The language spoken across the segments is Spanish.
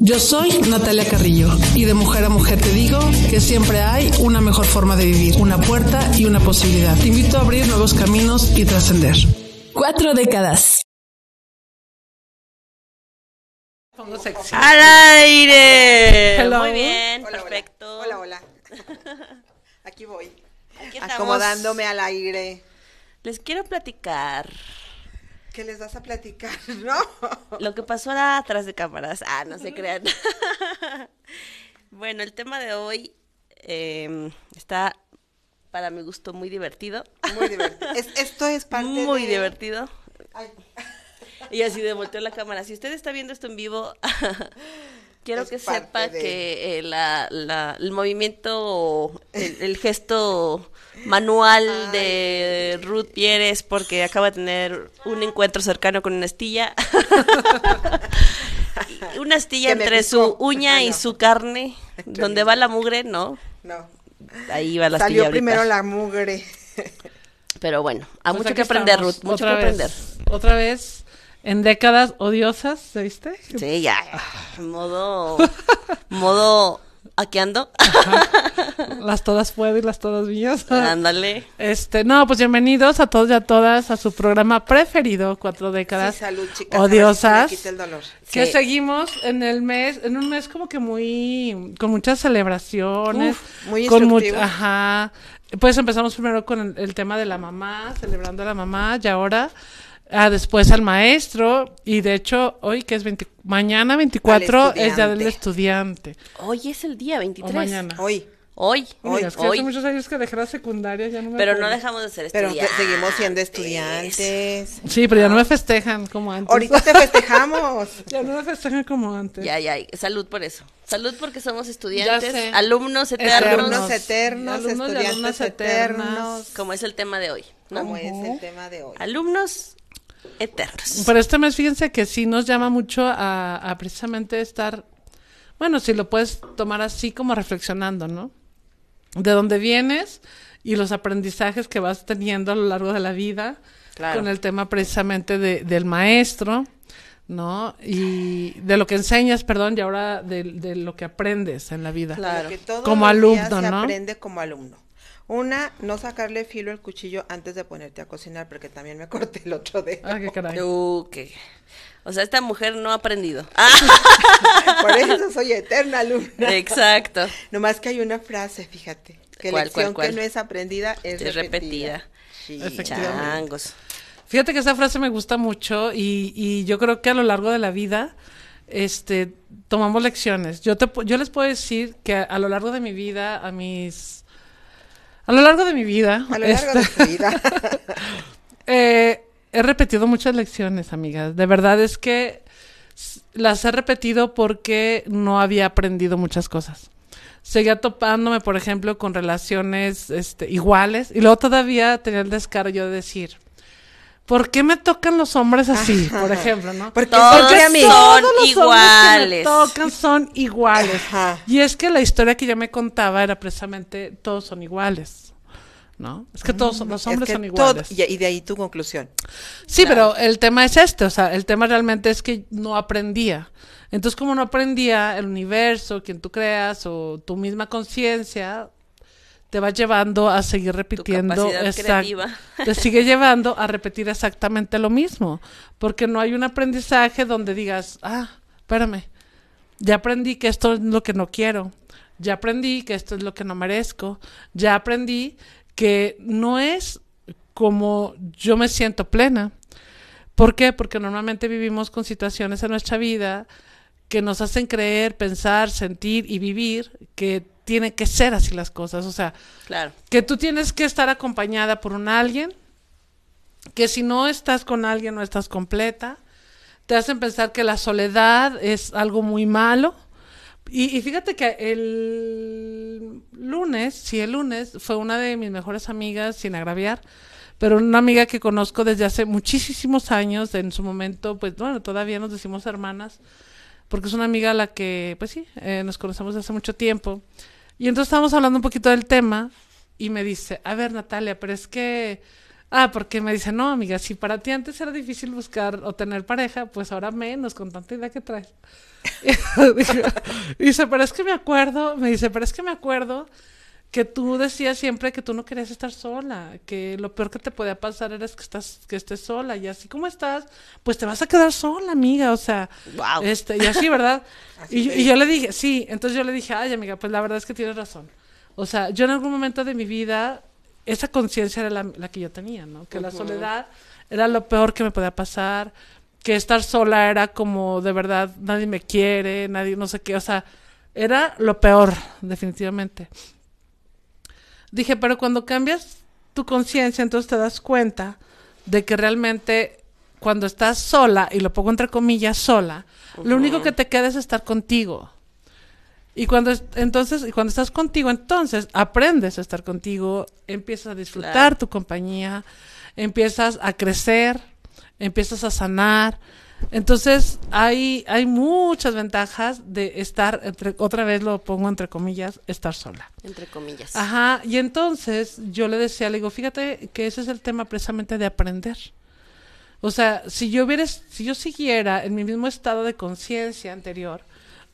Yo soy Natalia Carrillo, y de mujer a mujer te digo que siempre hay una mejor forma de vivir, una puerta y una posibilidad. Te invito a abrir nuevos caminos y trascender. Cuatro décadas. ¡Al aire! Muy bien, perfecto. Hola, hola. Aquí voy. Acomodándome al aire. Les quiero platicar. ¿Qué les vas a platicar? ¿No? Lo que pasó ahora atrás de cámaras. Ah, no se crean. bueno, el tema de hoy em, está, para mi gusto, muy divertido. Muy divertido. esto es parte Muy divertido. Ay. Y así de volteó la cámara. Si usted está viendo esto en vivo, quiero que sepa que eh, el movimiento, el, gesto manual de Ruth Pierres porque acaba de tener un encuentro cercano con una astilla. una astilla entre su uña y su carne, donde va la mugre, ¿no? No. Ahí va la astilla. Salió primero la mugre. Pero bueno, hay mucho que aprender, Ruth, mucho que aprender. Otra vez en décadas odiosas, ¿viste? Sí, ya. Modo. modo. Aqueando. Las todas puedo y las todas mías. Ándale. Este, no, pues bienvenidos a todos y a todas a su programa preferido, Cuatro Décadas. Sí, salud, chicas. Odiosas. el dolor. Que seguimos en el mes, en un mes como que muy, con muchas celebraciones. muy con. Ajá. Pues empezamos primero con el, el tema de la mamá, celebrando a la mamá, y ahora Ah, después al maestro y de hecho hoy que es 20, mañana 24 es día del estudiante. Hoy es el día 23. O mañana. Hoy. Hoy, hoy, es que hace muchos años que dejé la secundaria, ya no me Pero no dejamos de ser estudiantes. Pero seguimos siendo estudiantes. Sí, pero ya no me festejan como antes. Ahorita te festejamos. ya no me festejan como antes. Ya, ya, salud por eso. Salud porque somos estudiantes, alumnos eternos. Alumnos eternos, alumnos estudiantes eternos. Como es el tema de hoy. ¿no? Como es el tema de hoy. Alumnos eternos. Pero este mes, fíjense que sí nos llama mucho a, precisamente estar, bueno, si lo puedes tomar así como reflexionando, ¿no? De dónde vienes y los aprendizajes que vas teniendo a lo largo de la vida, con el tema precisamente de, del maestro, ¿no? Y de lo que enseñas, perdón, y ahora de, lo que aprendes en la vida. Claro. como alumno, ¿no? aprende como alumno. Una, no sacarle filo al cuchillo antes de ponerte a cocinar, porque también me corté el otro dedo. Ah, qué caray. Uh, O sea, esta mujer no ha aprendido. Por eso soy eterna alumna. Exacto. Nomás que hay una frase, fíjate, que la lección que no es aprendida es, repetida. Changos. Fíjate que esa frase me gusta mucho y, y yo creo que a lo largo de la vida este tomamos lecciones. Yo te yo les puedo decir que a lo largo de mi vida a mis a lo largo de mi vida. A lo largo de tu vida. Eh, he repetido muchas lecciones, amigas. De verdad es que las he repetido porque no había aprendido muchas cosas. Seguía topándome, por ejemplo, con relaciones este, iguales y luego todavía tenía el descaro yo de decir, ¿por qué me tocan los hombres así? Por ejemplo, ¿no? Porque, todos son iguales. tocan son iguales. Y es que la historia que yo me contaba era precisamente todos son iguales. ¿No? Es que todos mm, los hombres son iguales. y, de ahí tu conclusión. Sí, pero el tema es este, o sea, el tema realmente es que no aprendía. Entonces, como no aprendía, el universo, quien tú creas, o tu misma conciencia, te va llevando a seguir repitiendo te sigue llevando a repetir exactamente lo mismo porque no hay un aprendizaje donde digas ah espérame ya aprendí que esto es lo que no quiero ya aprendí que esto es lo que no merezco ya aprendí que no es como yo me siento plena. ¿Por qué? Porque normalmente vivimos con situaciones en nuestra vida que nos hacen creer, pensar, sentir y vivir que tienen que ser así las cosas. O sea, Claro. que tú tienes que estar acompañada por un alguien, que si no estás con alguien no estás completa, te hacen pensar que la soledad es algo muy malo. Y, y fíjate que el lunes, sí, el lunes fue una de mis mejores amigas, sin agraviar, pero una amiga que conozco desde hace muchísimos años, en su momento, pues bueno, todavía nos decimos hermanas, porque es una amiga a la que, pues sí, eh, nos conocemos desde hace mucho tiempo. Y entonces estábamos hablando un poquito del tema y me dice, a ver Natalia, pero es que, ah, porque me dice, no amiga, si para ti antes era difícil buscar o tener pareja, pues ahora menos con tanta idea que traes. y dice, pero es que me acuerdo, me dice, pero es que me acuerdo que tú decías siempre que tú no querías estar sola, que lo peor que te podía pasar era que estás que estés sola y así como estás, pues te vas a quedar sola, amiga, o sea, Guau. este y así, ¿verdad? Así y, y yo le dije, sí, entonces yo le dije, "Ay, amiga, pues la verdad es que tienes razón." O sea, yo en algún momento de mi vida esa conciencia era la, la que yo tenía, ¿no? Que la soledad era lo peor que me podía pasar, que estar sola era como de verdad nadie me quiere, nadie no sé qué, o sea, era lo peor, definitivamente. Dije, pero cuando cambias tu conciencia, entonces te das cuenta de que realmente cuando estás sola, y lo pongo entre comillas sola, lo único que te queda es estar contigo. Y cuando es- entonces, y cuando estás contigo, entonces aprendes a estar contigo, empiezas a disfrutar Claro. tu compañía, empiezas a crecer, empiezas a sanar. Entonces, hay, hay muchas ventajas de estar, entre, otra vez lo pongo entre comillas, estar sola. Entre comillas. Ajá, y entonces yo le decía, le digo, fíjate que ese es el tema precisamente de aprender. O sea, si yo hubiera, si yo siguiera en mi mismo estado de conciencia anterior,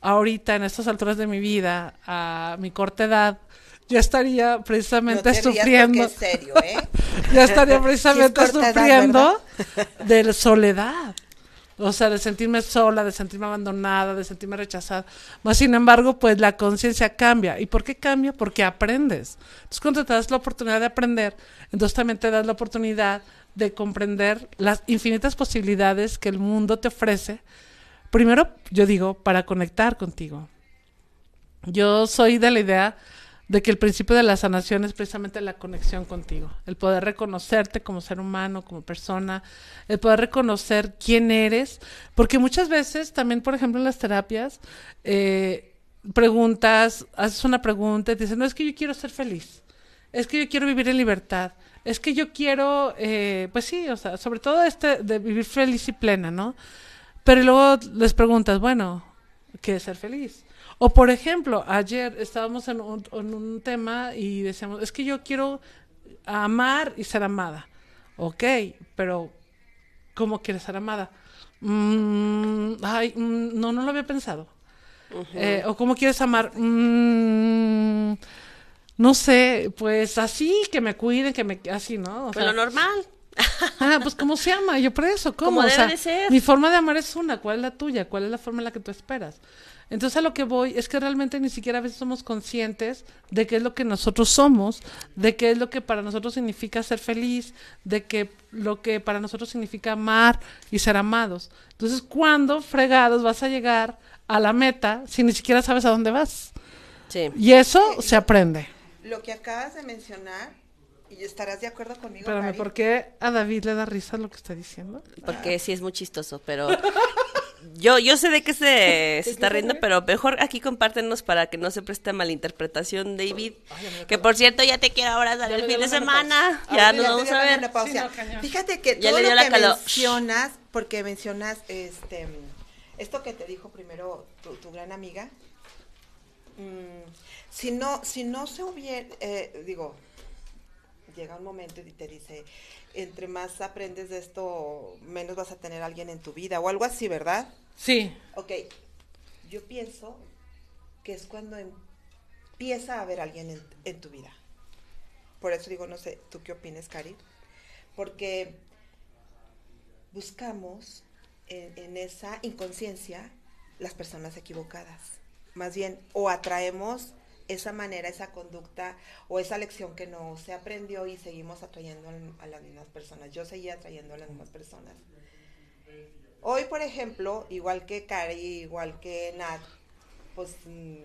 ahorita en estas alturas de mi vida, a mi corta edad, ya estaría No precisamente te porque sufriendo, serio, ¿eh? ya estaría precisamente es corta edad, sufriendo de soledad. O sea, de sentirme sola, de sentirme abandonada, de sentirme rechazada. Más sin embargo, pues la conciencia cambia. ¿Y por qué cambia? Porque aprendes. Entonces, cuando te das la oportunidad de aprender, entonces también te das la oportunidad de comprender las infinitas posibilidades que el mundo te ofrece. Primero, yo digo, para conectar contigo. Yo soy de la idea de que el principio de la sanación es precisamente la conexión contigo, el poder reconocerte como ser humano, como persona, el poder reconocer quién eres, porque muchas veces también, por ejemplo, en las terapias, eh, preguntas, haces una pregunta y te dicen, no, es que yo quiero ser feliz, es que yo quiero vivir en libertad, es que yo quiero, eh, pues sí, o sea, sobre todo este de vivir feliz y plena, ¿no? Pero luego les preguntas, bueno, ¿qué es ser feliz? O por ejemplo, ayer estábamos en un, en un tema y decíamos, es que yo quiero amar y ser amada. Ok, pero ¿cómo quieres ser amada? Mm, ay, mm, no, no lo había pensado. Eh, o cómo quieres amar? Mm, no sé, pues así, que me cuiden, que me... Así, ¿no? O Pues sea, lo normal. Ah, pues ¿cómo se ama? Yo por eso, ¿cómo? Como O debe sea, de ser. Mi forma de amar es una, ¿cuál es la tuya? ¿Cuál es la forma en la que tú esperas? Entonces a lo que voy es que realmente ni siquiera a veces somos conscientes de qué es lo que nosotros somos, de qué es lo que para nosotros significa ser feliz, de que lo que para nosotros significa amar y ser amados. Entonces, ¿cuándo fregados vas a llegar a la meta si ni siquiera sabes a dónde vas? Sí. Y eso se aprende. Lo que acabas de mencionar, y estarás de acuerdo conmigo, Espérame? ¿por qué a David le da risa lo que está diciendo? Porque sí es muy chistoso, pero yo, yo sé de qué se, se está riendo, pero mejor aquí compártenos para que no se preste a malinterpretación, David. Que por cierto, ya te quiero abrazar Ya el fin de semana. Ah, Ya nos vamos a la ver. Sí, no. Fíjate que Ya todo le dio lo que mencionas, porque mencionas este esto que te dijo primero tu, tu gran amiga, mm, si no, si no se hubiera, eh, digo, llega un momento y te dice, entre más aprendes de esto, menos vas a tener a alguien en tu vida, o algo así, ¿verdad? Sí, Ok, yo pienso que es cuando empieza a haber alguien en, en tu vida. Por eso digo, no sé, ¿tú qué opinas, Cari? Porque buscamos en, en esa inconsciencia las personas equivocadas. Más bien, o atraemos esa manera, esa conducta o esa lección que no se aprendió y seguimos atrayendo a las mismas personas. Yo seguía atrayendo a las mismas personas. Hoy, por ejemplo, igual que Cari, igual que Nat, pues mm,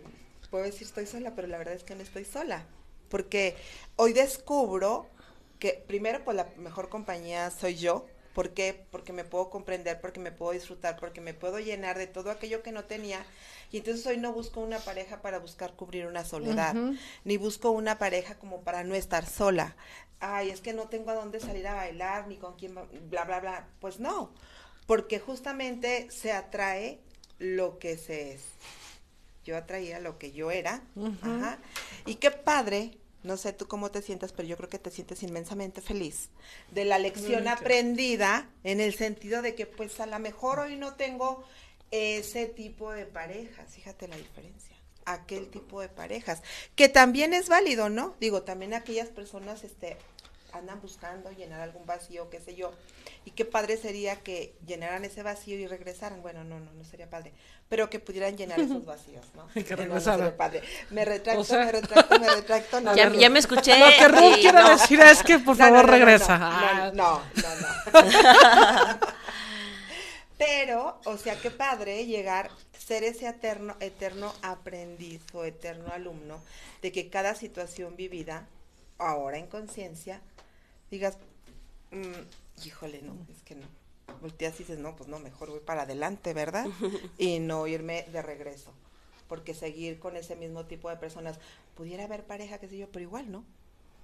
puedo decir estoy sola, pero la verdad es que no estoy sola. Porque hoy descubro que primero, pues la mejor compañía soy yo. ¿Por qué? Porque me puedo comprender, porque me puedo disfrutar, porque me puedo llenar de todo aquello que no tenía. Y entonces hoy no busco una pareja para buscar cubrir una soledad, ni busco una pareja como para no estar sola. Ay, es que no tengo a dónde salir a bailar, ni con quién, bla, bla, bla. Pues no, porque justamente se atrae lo que se es. Yo atraía lo que yo era. Ajá. Y qué padre no sé tú cómo te sientas, pero yo creo que te sientes inmensamente feliz de la lección aprendida en el sentido de que pues a lo mejor hoy no tengo ese tipo de parejas, fíjate la diferencia, aquel tipo de parejas, que también es válido, ¿no? Digo, también aquellas personas este andan buscando llenar algún vacío, qué sé yo. Y qué padre sería que llenaran ese vacío y regresaran. Bueno, no, no, no sería padre. Pero que pudieran llenar esos vacíos, ¿no? que no, padre. Me retracto, me retracto, me retracto. ya, ya, me escuché. Lo que Ruth quiere decir es que por favor regresa. No, no, no. Pero, o sea, qué padre llegar, ser ese eterno, eterno aprendiz o eterno alumno de que cada situación vivida, ahora en conciencia, digas, mm, híjole, no, es que no. Volteas y dices, no, pues no, mejor voy para adelante, ¿verdad? y no irme de regreso. Porque seguir con ese mismo tipo de personas, pudiera haber pareja, qué sé yo, pero igual, ¿no?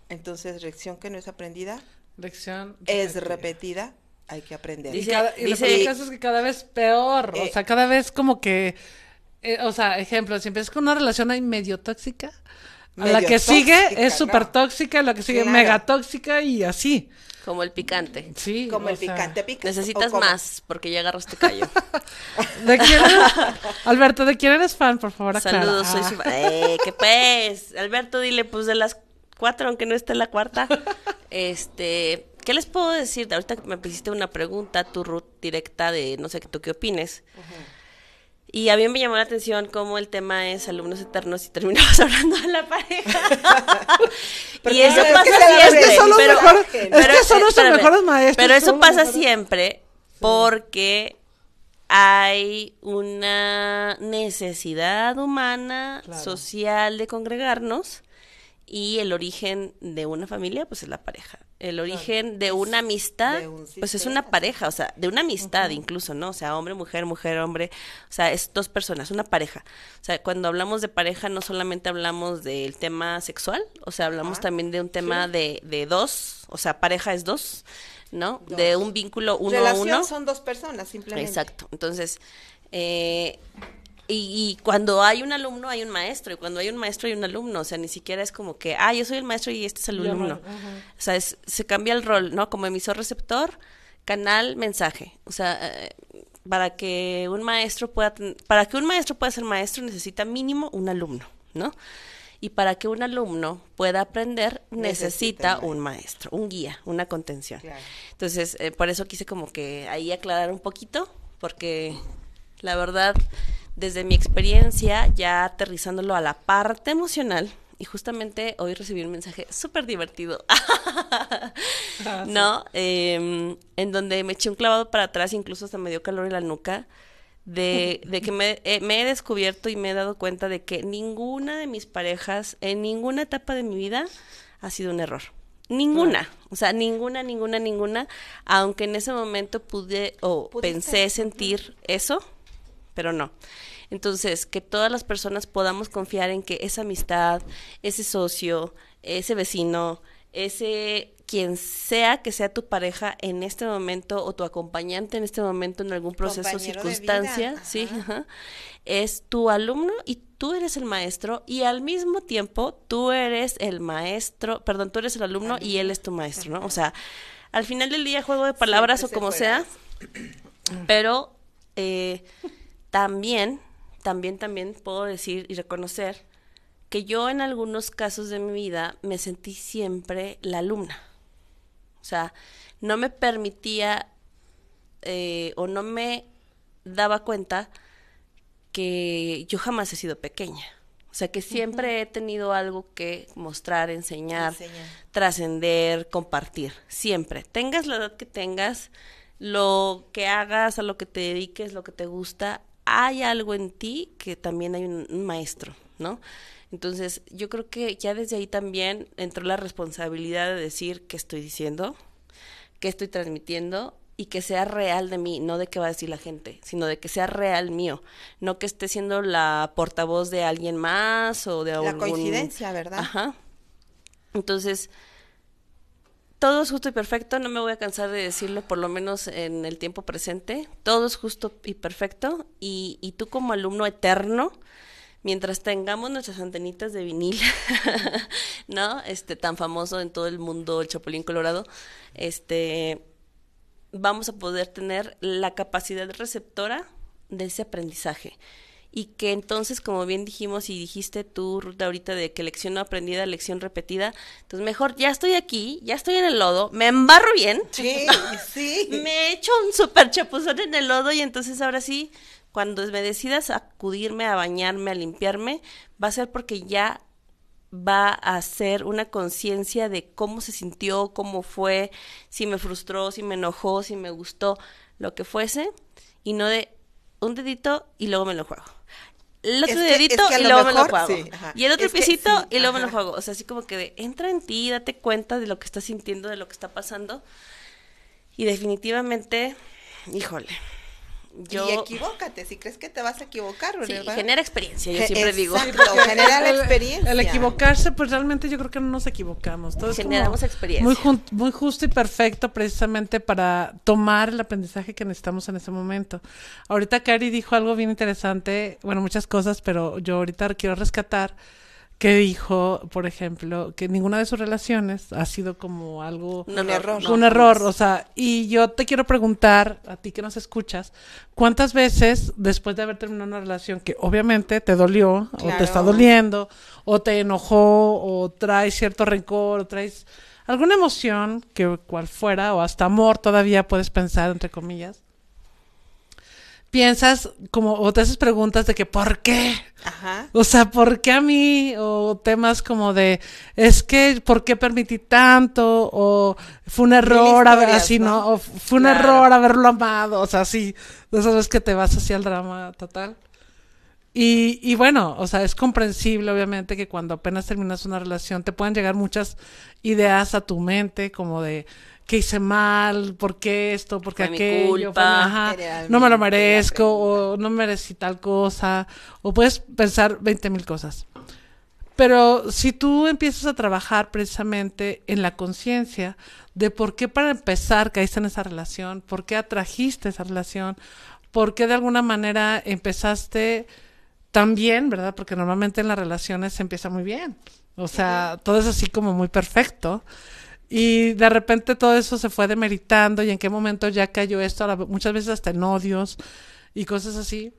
Entonces, lección que no es aprendida. Lección. Es repetida, hay que aprender. y, cada, y dice, lo caso es que cada vez peor, o eh, sea, cada vez como que, eh, o sea, ejemplo, si empiezas con una relación ahí medio tóxica, la que sigue es súper tóxica, la que sigue mega tóxica y así. Como el picante. Sí. Como el picante pica. Necesitas más porque ya agarraste callo. ¿De quién Alberto, ¿de quién eres fan, por favor? Saludos, soy su... Ah. Eh, ¿qué pues? Alberto, dile, pues de las cuatro, aunque no esté la cuarta. este, ¿qué les puedo decir? Ahorita me hiciste una pregunta, tu Ruth, directa de no sé tú qué opines. Y a mí me llamó la atención cómo el tema es alumnos eternos y terminamos hablando de la pareja. y eso pasa siempre. Es que son los pero, mejores, son nuestros mejores maestros. Pero eso pasa siempre porque hay una necesidad humana, social de congregarnos y el origen de una familia pues es la pareja el origen de una amistad, pues es una pareja, o sea, de una amistad incluso, ¿no? O sea, hombre, mujer, mujer, hombre, o sea, es dos personas, una pareja. O sea, cuando hablamos de pareja no solamente hablamos del tema sexual, o sea, hablamos también de un tema de, de dos, o sea, pareja es dos, ¿no? De un vínculo uno a uno. son dos personas, simplemente. Exacto. Entonces, eh, y, cuando hay un alumno, hay un maestro. Y cuando hay un maestro, hay un alumno. O sea, ni siquiera es como que, ah, yo soy el maestro y este es el alumno. O sea, se cambia el rol, ¿no? Como emisor-receptor, canal, mensaje. O sea, eh, para que un maestro pueda, para que un maestro pueda ser maestro, necesita mínimo un alumno, ¿no? Y para que un alumno pueda aprender, necesita, un maestro, un guía, una contención. Entonces, eh, por eso quise como que ahí aclarar un poquito, porque la verdad desde mi experiencia, ya aterrizándolo a la parte emocional, y justamente hoy recibí un mensaje súper divertido, ah, ¿no? Em, en donde me eché un clavado para atrás, incluso hasta me dio calor en la nuca, de, de que me, eh, me, he descubierto y me he dado cuenta de que ninguna de mis parejas, en ninguna etapa de mi vida, ha sido un error. Ninguna, o sea, ninguna, ninguna, ninguna, aunque en ese momento pude o pensé sentir eso, pero no. Entonces, que todas las personas podamos confiar en que esa amistad, ese socio, ese vecino, ese quien sea que sea tu pareja en este momento o tu acompañante en este momento en algún proceso o circunstancia, sí, es tu alumno y tú eres el maestro y al mismo tiempo tú eres el maestro, perdón, tú eres el alumno y él es tu maestro, ¿no? O sea, al final del día juego de palabras o como sea, pero eh, también, también, también puedo decir y reconocer que yo en algunos casos de mi vida me sentí siempre la alumna. O sea, no me permitía eh, o no me daba cuenta que yo jamás he sido pequeña. O sea, que siempre he tenido algo que mostrar, enseñar, trascender, compartir. Siempre. Tengas la edad que tengas, lo que hagas, a lo que te dediques, lo que te gusta, hay algo en ti que también hay un, maestro, ¿no? Entonces, yo creo que ya desde ahí también entró la responsabilidad de decir qué estoy diciendo, qué estoy transmitiendo y que sea real de mí, no de qué va a decir la gente, sino de que sea real mío, no que esté siendo la portavoz de alguien más o de la coincidencia, ¿verdad? Ajá. Entonces, todo es justo y perfecto, no me voy a cansar de decirlo, por lo menos en el tiempo presente, todo es justo y perfecto, y, y tú como alumno eterno, mientras tengamos nuestras antenitas de vinil, ¿no? Este tan famoso en todo el mundo, el Chapulín Colorado, este vamos a poder tener la capacidad receptora de ese aprendizaje y que entonces, como bien dijimos y dijiste tú, Ruta, ahorita de que lección no aprendida, lección repetida, entonces mejor ya estoy aquí, ya estoy en el lodo, me embarro bien. Sí, sí. me echo un super chapuzón en el lodo y entonces ahora sí, cuando me decidas acudirme a bañarme, a limpiarme, va a ser porque ya va a ser una conciencia de cómo se sintió, cómo fue, si me frustró, si me enojó, si me gustó, lo que fuese, y no de un dedito y luego me lo juego el otro dedito y luego me lo juego. y el otro piecito y luego me lo juego. O sea, así como que entra en ti, date cuenta de lo que estás sintiendo, de lo que está pasando. Y definitivamente, híjole, y equivócate, si crees que te vas a equivocar, ¿verdad? Sí, genera experiencia, yo siempre digo. genera la experiencia. El, equivocarse, pues realmente yo creo que no nos equivocamos. Todo Generamos experiencia. Muy, muy justo y perfecto precisamente para tomar el aprendizaje que necesitamos en ese momento. Ahorita Cari dijo algo bien interesante, bueno, muchas cosas, pero yo ahorita quiero rescatar que dijo, por ejemplo, que ninguna de sus relaciones ha sido como algo... Un error. Un error, o sea, y yo te quiero preguntar, a ti que nos escuchas, ¿cuántas veces después de haber terminado una relación que obviamente te dolió, o te está doliendo, o te enojó, o traes cierto rencor, o traes alguna emoción, que cual fuera, o hasta amor todavía puedes pensar, entre comillas, piensas como, o te haces preguntas de que, ¿por qué? Ajá. O sea, ¿por qué a mí? O temas como de, es que, ¿por qué permití tanto? O fue un error, haber, así, ¿no? O fue un error haberlo amado, o sea, de esas veces que te vas hacia el drama total. Y, y bueno, o sea, es comprensible, obviamente, que cuando apenas terminas una relación te puedan llegar muchas ideas a tu mente, como de, que hice mal, por qué esto, por qué aquello, no me lo merezco, o no merecí tal cosa, o puedes pensar 20 mil cosas. Pero si tú empiezas a trabajar precisamente en la conciencia de por qué para empezar caíste en esa relación, por qué atrajiste esa relación, por qué de alguna manera empezaste tan bien, ¿verdad? Porque normalmente en las relaciones se empieza muy bien. O sea, todo es así como muy perfecto. Y de repente todo eso se fue demeritando y en qué momento ya cayó esto, muchas veces hasta en odios y cosas así.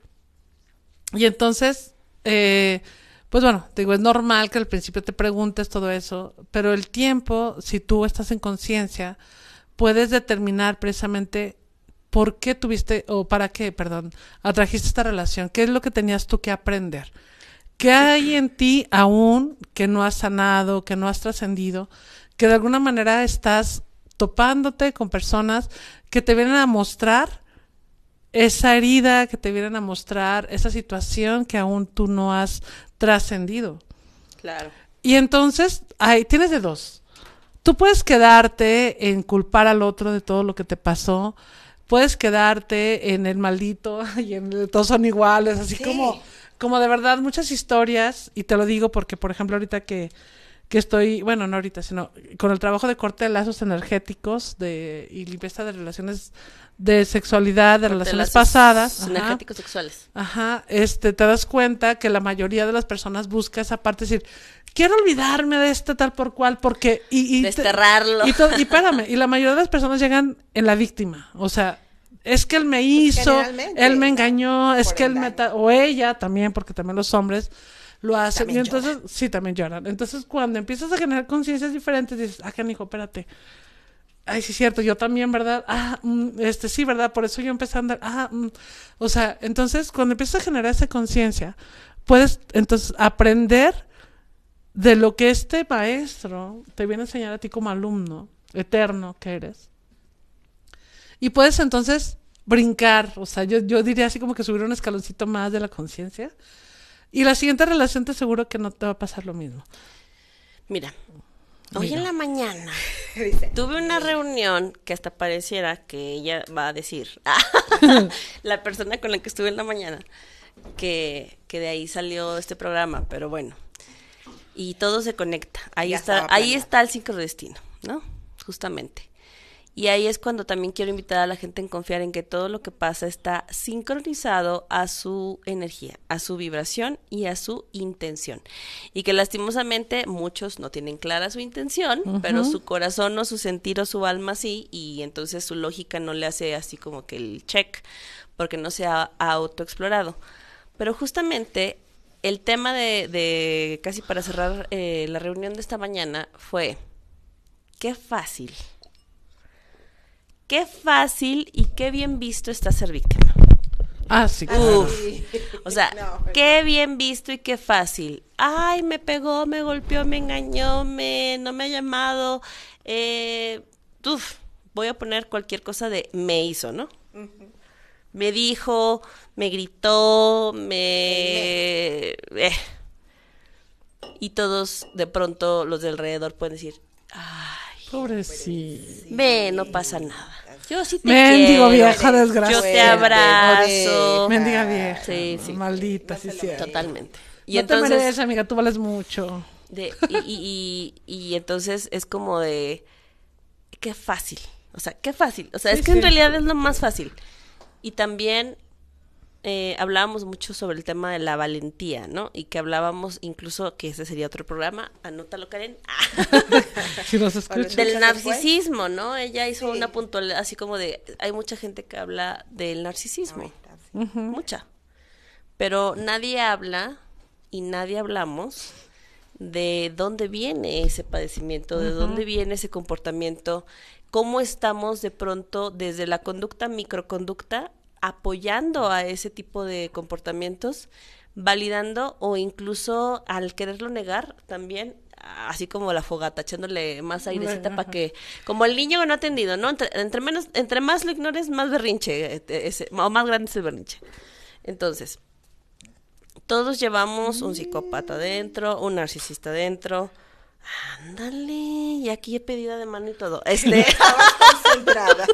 Y entonces, eh, pues bueno, digo, es normal que al principio te preguntes todo eso, pero el tiempo, si tú estás en conciencia, puedes determinar precisamente por qué tuviste, o para qué, perdón, atrajiste esta relación, qué es lo que tenías tú que aprender. ¿Qué hay en ti aún que no has sanado, que no has trascendido? Que de alguna manera estás topándote con personas que te vienen a mostrar esa herida, que te vienen a mostrar esa situación que aún tú no has trascendido. Claro. Y entonces, ahí tienes de dos. Tú puedes quedarte en culpar al otro de todo lo que te pasó, puedes quedarte en el maldito y en todos son iguales, así como, como de verdad muchas historias, y te lo digo porque, por ejemplo, ahorita que que estoy, bueno, no ahorita, sino con el trabajo de corte de lazos energéticos de, y limpieza de relaciones de sexualidad, de relaciones pasadas. Energéticos sexuales. Ajá, este, te das cuenta que la mayoría de las personas busca esa parte, decir, quiero olvidarme de este tal por cual, porque... Y, y Desterrarlo. y, y espérame, y la mayoría de las personas llegan en la víctima, o sea, es que él me hizo, él me engañó, es que él me... O ella también, porque también los hombres lo hacen. y entonces, sí, también lloran. Entonces, cuando empiezas a generar conciencias diferentes, dices, ah, hijo, espérate. Ay, sí, cierto, yo también, ¿verdad? Ah, mm, este, sí, ¿verdad? Por eso yo empecé a andar, ah, mm". o sea, entonces, cuando empiezas a generar esa conciencia, puedes entonces aprender de lo que este maestro te viene a enseñar a ti como alumno eterno que eres. Y puedes entonces brincar, o sea, yo, yo diría así como que subir un escaloncito más de la conciencia. Y la siguiente relación te aseguro que no te va a pasar lo mismo. Mira, hoy en la mañana tuve una reunión que hasta pareciera que ella va a decir, la persona con la que estuve en la mañana, que, que de ahí salió este programa, pero bueno, y todo se conecta. Ahí está, ahí está el sincrodestino, ¿no? Justamente. Y ahí es cuando también quiero invitar a la gente en confiar en que todo lo que pasa está sincronizado a su energía, a su vibración y a su intención. Y que lastimosamente muchos no tienen clara su intención, pero su corazón o su sentir o su alma sí, y entonces su lógica no le hace así como que el check, porque no se ha autoexplorado. Pero justamente el tema de, casi para cerrar eh, la reunión de esta mañana fue, qué fácil, qué fácil y qué bien visto está ser víctima. Ah, sí. O sea, qué bien visto y qué fácil. Ay, me pegó, me golpeó, me engañó, me, no me ha llamado. Eh, uf, voy a poner cualquier cosa de me hizo, ¿no? Me dijo, me gritó, me... Eh. Y todos de pronto los de alrededor pueden decir, ay, pobrecito. Ve, no pasa nada. Yo sí te Mendigo quiero. vieja desgraciada. Yo te abrazo. Mendiga vieja. Sí, sí. Maldita, sí, sí. Totalmente. Y no entonces, te mereces, amiga, tú vales mucho. de, y, y, y, y entonces es como de, qué fácil. O sea, qué fácil. O sea, Sí, es que en realidad es lo más fácil. Y también eh, hablábamos mucho sobre el tema de la valentía, ¿no? Y que hablábamos incluso, que ese sería otro programa, anótalo Karen, Si nos escuchas. del narcisismo, ¿no? Ella hizo Sí. una puntualidad así como de, hay mucha gente que habla del narcisismo, sí. mucha, pero nadie habla y nadie hablamos de dónde viene ese padecimiento, de dónde viene ese comportamiento, cómo estamos de pronto desde la conducta microconducta apoyando a ese tipo de comportamientos, validando o incluso al quererlo negar también así como la fogata, echándole más airecita para que, como el niño no ha atendido, ¿no? Entre, entre menos, entre más lo ignores, más berrinche, eh, ese, o más grande es el berrinche. Entonces, todos llevamos un psicópata dentro, un narcisista dentro. Ándale, y aquí he pedido de mano y todo. Este, Estabas concentrada.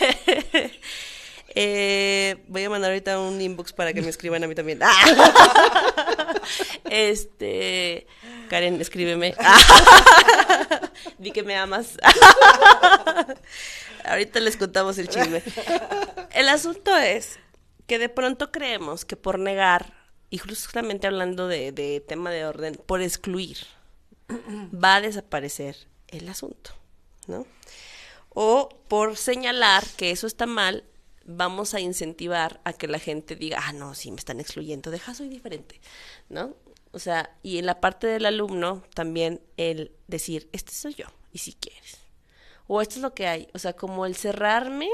eh, voy a mandar ahorita un inbox para que me escriban a mí también. Ah. Este, Karen, escríbeme. Di que me amas. ahorita les contamos el chisme. El asunto es que de pronto creemos que por negar, y justamente hablando de, de tema de orden, por excluir, va a desaparecer el asunto, ¿no? O por señalar que eso está mal, vamos a incentivar a que la gente diga, ah, no, sí, me están excluyendo, deja, soy diferente, ¿no? O sea, y en la parte del alumno también el decir, este soy yo, y si quieres. O esto es lo que hay, o sea, como el cerrarme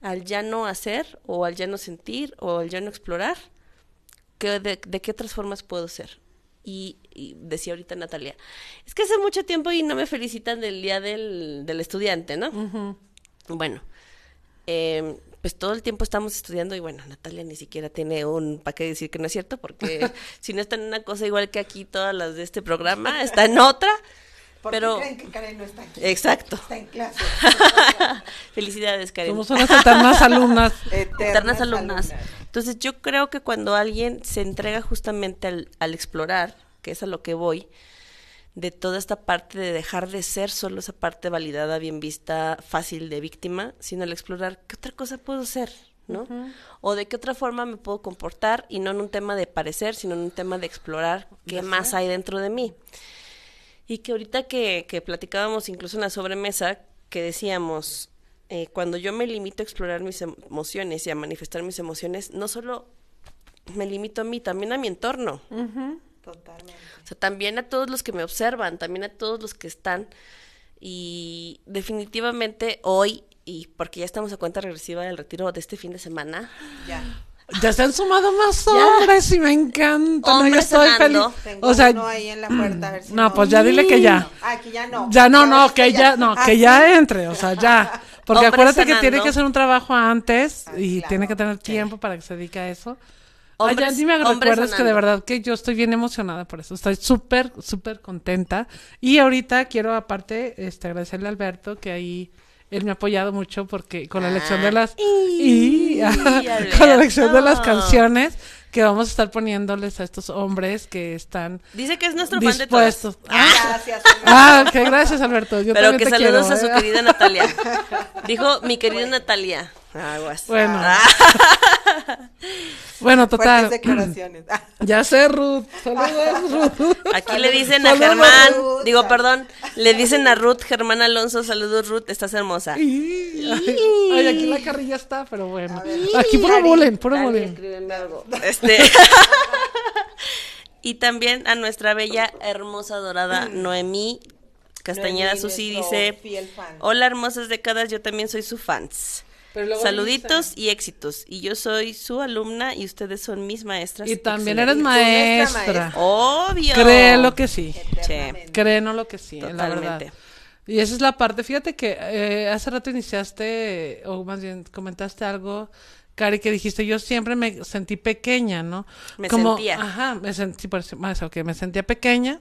al ya no hacer, o al ya no sentir, o al ya no explorar, ¿qué- de, de qué otras formas puedo ser? Y, y decía ahorita Natalia, es que hace mucho tiempo y no me felicitan del día del, del estudiante, ¿no? Bueno, eh, pues todo el tiempo estamos estudiando y bueno, Natalia ni siquiera tiene un para qué decir que no es cierto, porque si no está en una cosa igual que aquí todas las de este programa, está en otra, ¿Por qué creen que Karen no está aquí? Exacto. Está en clase. Felicidades, Karen. Somos unas eternas alumnas. eternas alumnas. Entonces yo creo que cuando alguien se entrega justamente al, al explorar, que es a lo que voy, de toda esta parte de dejar de ser solo esa parte validada, bien vista, fácil de víctima, sino al explorar qué otra cosa puedo ser, ¿no? O de qué otra forma me puedo comportar y no en un tema de parecer, sino en un tema de explorar qué más hay dentro de mí. Y que ahorita que, que platicábamos incluso en la sobremesa, que decíamos, eh, cuando yo me limito a explorar mis em- emociones y a manifestar mis emociones, no solo me limito a mí, también a mi entorno. Totalmente. O sea, también a todos los que me observan, también a todos los que están. Y definitivamente hoy, y porque ya estamos a cuenta regresiva del retiro de este fin de semana, Ya. Ya se han sumado más hombres y me encanta. No, yo estoy feliz. Tengo O sea, uno ahí en la puerta, a ver si no, pues ya dile que ya. Ah, que ya no. Ya no, no, que ya, no, Ah, que sí. ya entre, o sea, ya. Porque acuérdate que tiene que hacer un trabajo antes y claro. tiene que tener tiempo para que se dedique a eso. Ay, ya Hombres- me hombres recuerdas que de verdad que yo estoy bien emocionada por eso. Estoy súper, súper contenta. Y ahorita quiero aparte este, agradecerle a Alberto que ahí él me ha apoyado mucho porque con la elección de las y, con la elección de las canciones que vamos a estar poniéndoles a estos hombres que están Dice que es nuestro fan de todas. dispuestos. Ah, Gracias. ah, ok, gracias Alberto. Yo Pero que te saludos quiero, a su ¿eh? querida Natalia. Dijo mi querida Natalia. Aguas. Bueno. Ah. Bueno, total. Declaraciones. Ya sé, Ruth. Saludos, Ruth. Aquí le dicen a Germán, Ruth. digo, perdón, le dicen a Ruth, Germán Alonso, saludos Ruth, estás hermosa. Ay, ay, aquí la carrilla está, pero bueno. Aquí puro bullying, puro algo. Este. y también a nuestra bella, hermosa, dorada Noemí Castañeda Noemí, Susi dice. Hola, hermosas décadas, yo también soy su fans. Pero luego Saluditos y éxitos. Y yo soy su alumna y ustedes son mis maestras. Y también eres maestra. maestra. Obvio. Créelo que sí. Créelo lo que sí, la verdad. Totalmente. Y esa es la parte. Fíjate que eh, hace rato iniciaste, o más bien comentaste algo, Cari, que dijiste, yo siempre me sentí pequeña, ¿no? Me como, sentía. Ajá, me sentí, por eso, más, ok, me sentía pequeña.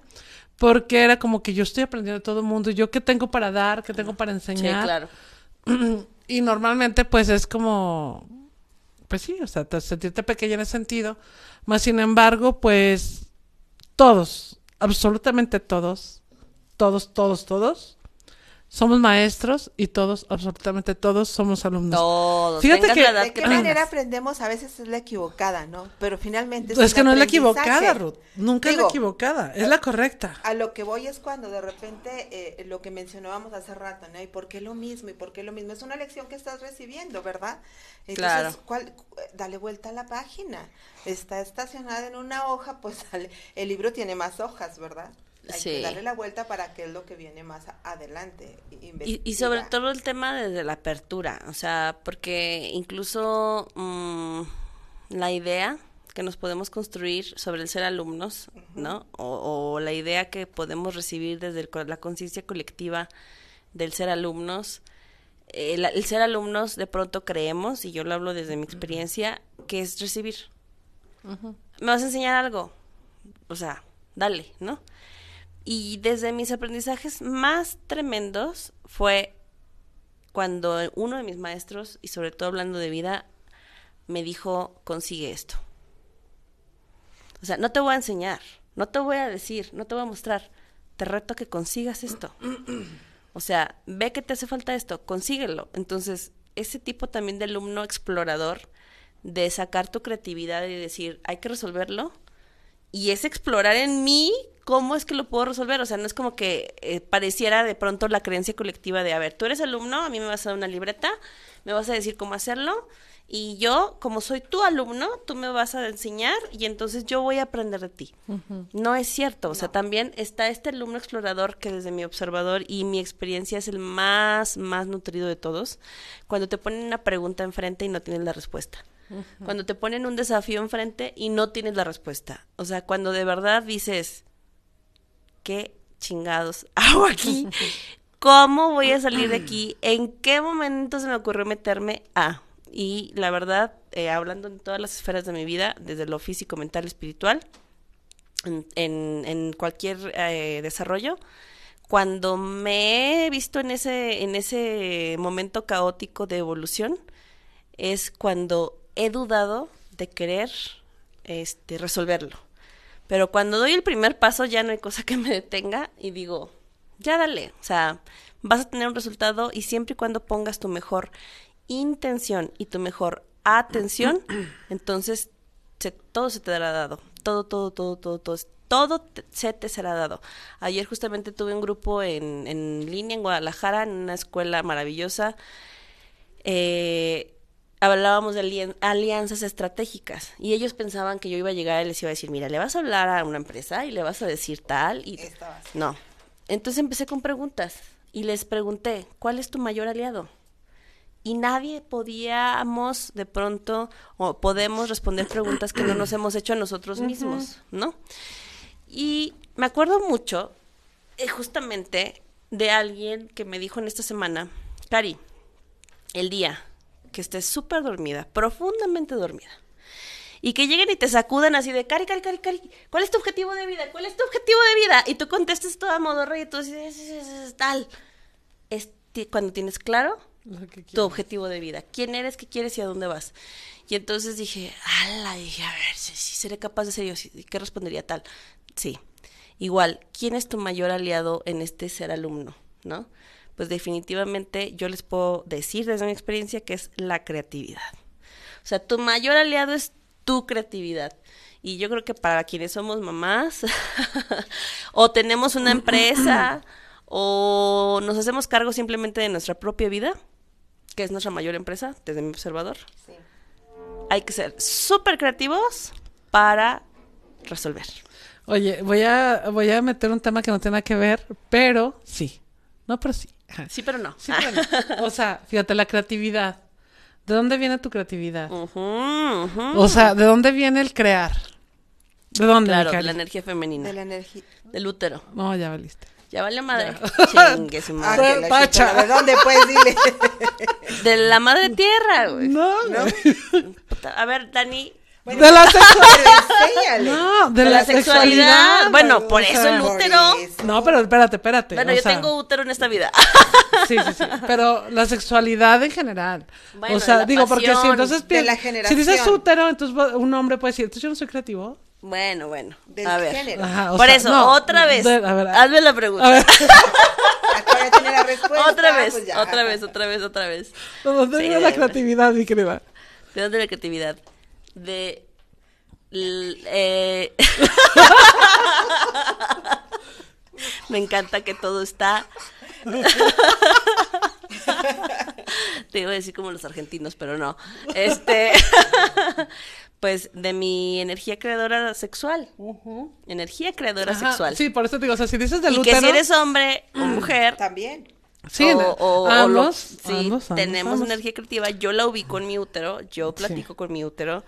Porque era como que yo estoy aprendiendo de todo el mundo. ¿Yo qué tengo para dar? ¿Qué tengo para Sí, enseñar? claro. Y normalmente, pues es como, pues sí, o sea, te- sentirte pequeña en ese sentido. Más sin embargo, pues todos, absolutamente todos, todos, todos, todos, somos maestros y todos, absolutamente todos, somos alumnos. Todos. Fíjate que- la edad ¿De qué manera aprendemos? A veces es la equivocada, ¿no? Pero finalmente es, es un que no es la equivocada, Ruth. Nunca es la equivocada, es la correcta. A lo que voy es cuando de repente eh, lo que mencionábamos hace rato, ¿no? ¿Y por qué lo mismo? ¿Y por qué lo mismo? Es una lección que estás recibiendo, ¿verdad? Entonces, Claro. ¿cuál, cu- dale vuelta a la página. Está estacionada en una hoja, pues dale- el libro tiene más hojas, ¿verdad? Hay Sí. que darle la vuelta para que es lo que viene más adelante. Y, y sobre todo el tema desde la apertura, o sea, porque incluso mm, la idea que nos podemos construir sobre el ser alumnos, ¿no? O, o la idea que podemos recibir desde el la conciencia colectiva del ser alumnos. eh, el ser alumnos de pronto creemos, y yo lo hablo desde mi experiencia, que es recibir. Me vas a enseñar algo, o sea, dale, ¿no? Y desde mis aprendizajes más tremendos fue cuando uno de mis maestros, y sobre todo hablando de vida, me dijo, consigue esto. O sea, no te voy a enseñar, no te voy a decir, no te voy a mostrar, te reto que consigas esto. O sea, ve que te hace falta esto, consíguelo. Entonces, ese tipo también de alumno explorador, de sacar tu creatividad y decir, hay que resolverlo, y es explorar en mí cómo es que lo puedo resolver. O sea, no es como que eh, pareciera de pronto la creencia colectiva de, a ver, tú eres alumno, a mí me vas a dar una libreta, me vas a decir cómo hacerlo, y yo, como soy tu alumno, tú me vas a enseñar y entonces yo voy a aprender de ti. No es cierto. O sea, también está este alumno explorador que desde mi observador y mi experiencia es el más, más nutrido de todos. Cuando te ponen una pregunta enfrente y no tienes la respuesta. Cuando te ponen un desafío enfrente y no tienes la respuesta. O sea, cuando de verdad dices, ¿qué chingados hago aquí? ¿Cómo voy a salir de aquí? ¿En qué momento se me ocurrió meterme a? Y la verdad, eh, hablando en todas las esferas de mi vida, desde lo físico, mental, espiritual, en, cualquier eh, desarrollo, cuando me he visto en ese, en ese momento caótico de evolución, es cuando he dudado de querer este, resolverlo. Pero cuando doy el primer paso ya no hay cosa que me detenga y digo, ya dale, o sea, vas a tener un resultado y siempre y cuando pongas tu mejor intención y tu mejor atención, entonces se- todo se te dará dado, todo, todo, todo, todo, todo, todo te- se te será dado. Ayer justamente tuve un grupo en, en línea en Guadalajara, en una escuela maravillosa, eh, hablábamos de alianzas estratégicas y ellos pensaban que yo iba a llegar y les iba a decir, mira, le vas a hablar a una empresa y le vas a decir tal y no. Entonces empecé con preguntas y les pregunté, ¿cuál es tu mayor aliado? y nadie podíamos de pronto o podemos responder preguntas que no nos hemos hecho a nosotros mismos, ¿no? Y me acuerdo mucho, eh, justamente, de alguien que me dijo en esta semana, Cari, el día que estés súper dormida, profundamente dormida, y que lleguen y te sacudan así de, Cari, Cari, Cari, Cari, ¿cuál es tu objetivo de vida? ¿Cuál es tu objetivo de vida? Y tú contestes todo a modo rey y tú dices, tal. Es cuando tienes claro tu objetivo de vida, quién eres, qué quieres y a dónde vas. Y entonces dije, ala, dije, a ver, si, seré capaz de ser yo, ¿qué respondería tal? Sí, igual, ¿quién es tu mayor aliado en este ser alumno? ¿No? Pues definitivamente yo les puedo decir desde mi experiencia que es la creatividad. O sea, tu mayor aliado es tu creatividad. Y yo creo que para quienes somos mamás o tenemos una empresa o nos hacemos cargo simplemente de nuestra propia vida, que es nuestra mayor empresa, desde mi observador, hay que ser súper creativos para resolver. Oye, voy a, voy a meter un tema que no tiene nada que ver, pero sí. No, pero sí. Sí, pero no. Sí, pero no. O sea, fíjate, la creatividad. ¿De dónde viene tu creatividad? O sea, ¿de dónde viene el crear? ¿De dónde? Claro, de la energía femenina. De la energía. Del útero. No, ya valiste. Ya vale madre. Chingue su Ah, madre. la chica, ¿De dónde pues? Dile. De la madre tierra, güey. No, A ver, Dani. De la sexualidad. No, de, De la, la sexualidad. sexualidad. Bueno, por o eso sea, el útero. eso. No, pero espérate, espérate. Bueno, o yo sea, tengo útero en esta vida. Sí, sí, sí. Pero la sexualidad en general. Bueno, o sea, la digo, porque si entonces de la si dices útero, entonces un hombre puede decir, entonces yo no soy creativo. Bueno, bueno. Del a ver. género. Ajá, o Por sea, eso, no, otra vez. de- a ver, hazme la pregunta. a ver, la respuesta. otra vez, pues otra vez, otra vez, otra vez. ¿de ¿dónde Sí, viene la creatividad, mi querida? ¿De dónde la creatividad? De. l- eh, Me encanta que todo está. Te iba a decir como los argentinos, pero no. Este. Pues de mi energía creadora sexual. Energía creadora Ajá, sexual. Sí, por eso te digo, o sea, si dices del y que si eres hombre o mujer, También. Sí, o, o- o lo- sí, ambos, tenemos ambos. energía creativa. Yo la ubico en mi útero, yo platico con mi útero,